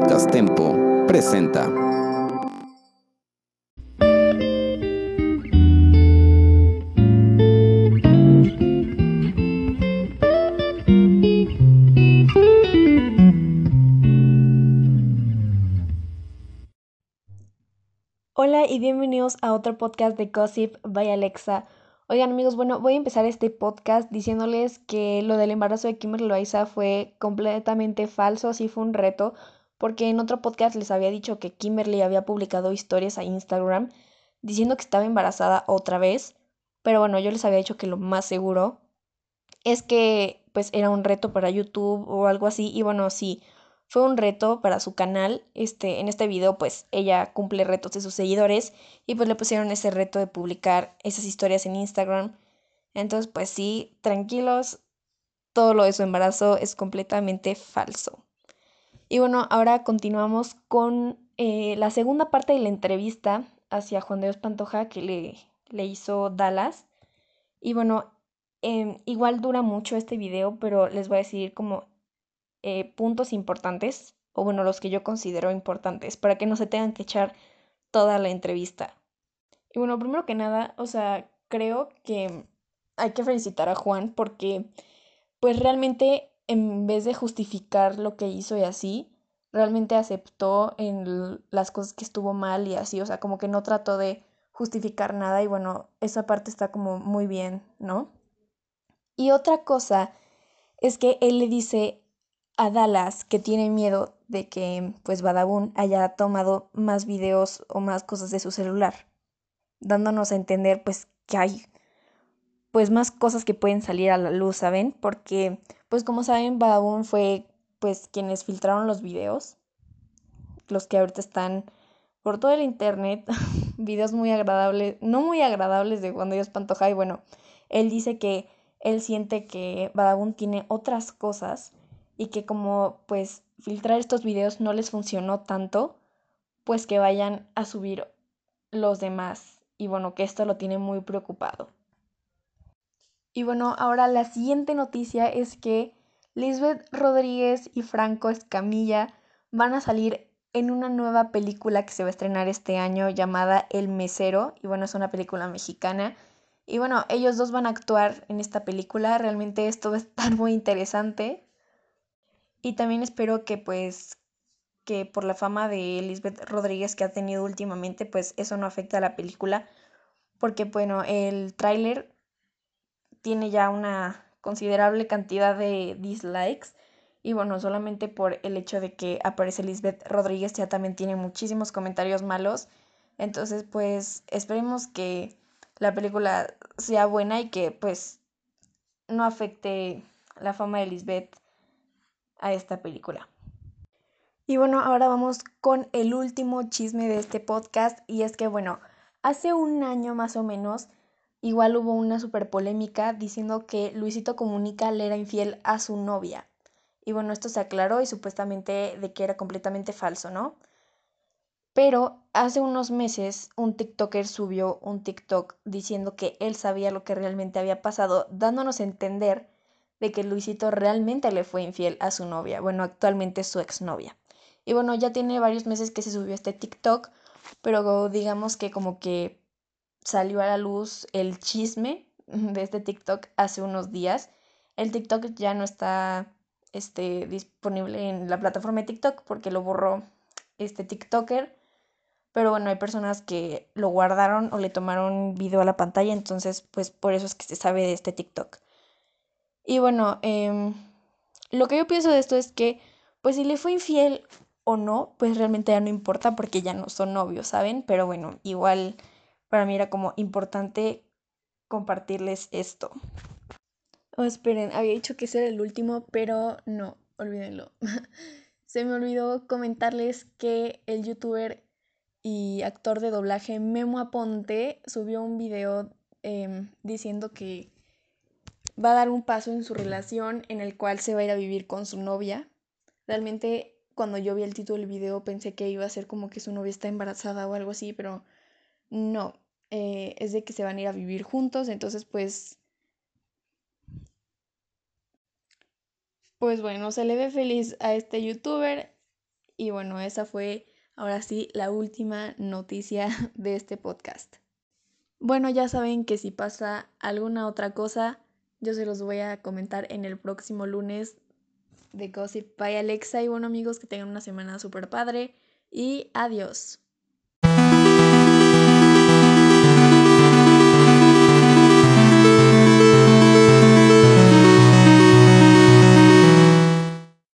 Podcast presenta. Hola y bienvenidos a otro podcast de Gossip by Alexa. Oigan amigos, bueno, voy a empezar este podcast diciéndoles que lo del embarazo de Kimberly Loaiza fue completamente falso, sí fue un reto, porque en otro podcast les había dicho que Kimberly había publicado historias a Instagram diciendo que estaba embarazada otra vez, pero bueno, yo les había dicho que lo más seguro es que pues era un reto para YouTube o algo así, y bueno, sí, fue un reto para su canal. Este, en este video, pues ella cumple retos de sus seguidores y pues le pusieron ese reto de publicar esas historias en Instagram. Entonces, pues sí, tranquilos, todo lo de su embarazo es completamente falso. Y bueno, ahora continuamos con eh, la segunda parte de la entrevista hacia Juan de Dios Pantoja que le, le hizo Dallas. Y bueno, em, igual dura mucho este video, pero les voy a decir como eh, puntos importantes, o bueno, los que yo considero importantes, para que no se tengan que echar toda la entrevista. Y bueno, primero que nada, o sea, creo que hay que felicitar a Juan porque, pues realmente, en vez de justificar lo que hizo y así, realmente aceptó en las cosas que estuvo mal y así, o sea, como que no trató de justificar nada y bueno, esa parte está como muy bien, ¿no? Y otra cosa es que él le dice a Dallas que tiene miedo de que pues Badabun haya tomado más videos o más cosas de su celular, dándonos a entender pues que hay pues más cosas que pueden salir a la luz, ¿saben? Porque pues como saben Badabun fue pues quienes filtraron los videos, los que ahorita están por todo el internet, videos muy agradables, no muy agradables de cuando ellos Pantoja y bueno, él dice que él siente que Badabun tiene otras cosas y que como pues filtrar estos videos no les funcionó tanto, pues que vayan a subir los demás. Y bueno, que esto lo tiene muy preocupado. Y bueno, ahora la siguiente noticia es que Lisbeth Rodríguez y Franco Escamilla van a salir en una nueva película que se va a estrenar este año llamada El Mesero. Y bueno, es una película mexicana. Y bueno, ellos dos van a actuar en esta película. Realmente esto va a estar muy interesante. Y también espero que pues que por la fama de Elizabeth Rodríguez que ha tenido últimamente, pues eso no afecta a la película, porque bueno, el tráiler tiene ya una considerable cantidad de dislikes y bueno, solamente por el hecho de que aparece Elizabeth Rodríguez ya también tiene muchísimos comentarios malos. Entonces, pues esperemos que la película sea buena y que pues no afecte la fama de Lisbeth a esta película. Y bueno, ahora vamos con el último chisme de este podcast y es que bueno, hace un año más o menos igual hubo una super polémica diciendo que Luisito Comunica le era infiel a su novia. Y bueno, esto se aclaró y supuestamente de que era completamente falso, ¿no? Pero hace unos meses un TikToker subió un TikTok diciendo que él sabía lo que realmente había pasado, dándonos a entender de que Luisito realmente le fue infiel a su novia, bueno, actualmente su exnovia. Y bueno, ya tiene varios meses que se subió este TikTok, pero digamos que como que salió a la luz el chisme de este TikTok hace unos días. El TikTok ya no está este, disponible en la plataforma de TikTok porque lo borró este TikToker. Pero bueno, hay personas que lo guardaron o le tomaron video a la pantalla, entonces pues por eso es que se sabe de este TikTok. Y bueno, em, lo que yo pienso de esto es que, pues si le fue infiel o no, pues realmente ya no importa porque ya no son novios, ¿saben? Pero bueno, igual para mí era como importante compartirles esto. Oh, esperen, había dicho que ese era el último, pero no, olvídenlo. Se me olvidó comentarles que el youtuber y actor de doblaje Memo Aponte subió un video em, diciendo que va a dar un paso en su relación en el cual se va a ir a vivir con su novia. Realmente cuando yo vi el título del video pensé que iba a ser como que su novia está embarazada o algo así, pero no, eh, es de que se van a ir a vivir juntos, entonces pues... Pues bueno, se le ve feliz a este youtuber Y bueno, esa fue ahora sí la última noticia de este podcast. Bueno, ya saben que si pasa alguna otra cosa, yo se los voy a comentar en el próximo lunes de Gossip by Alexa. Y bueno amigos, que tengan una semana súper padre y adiós.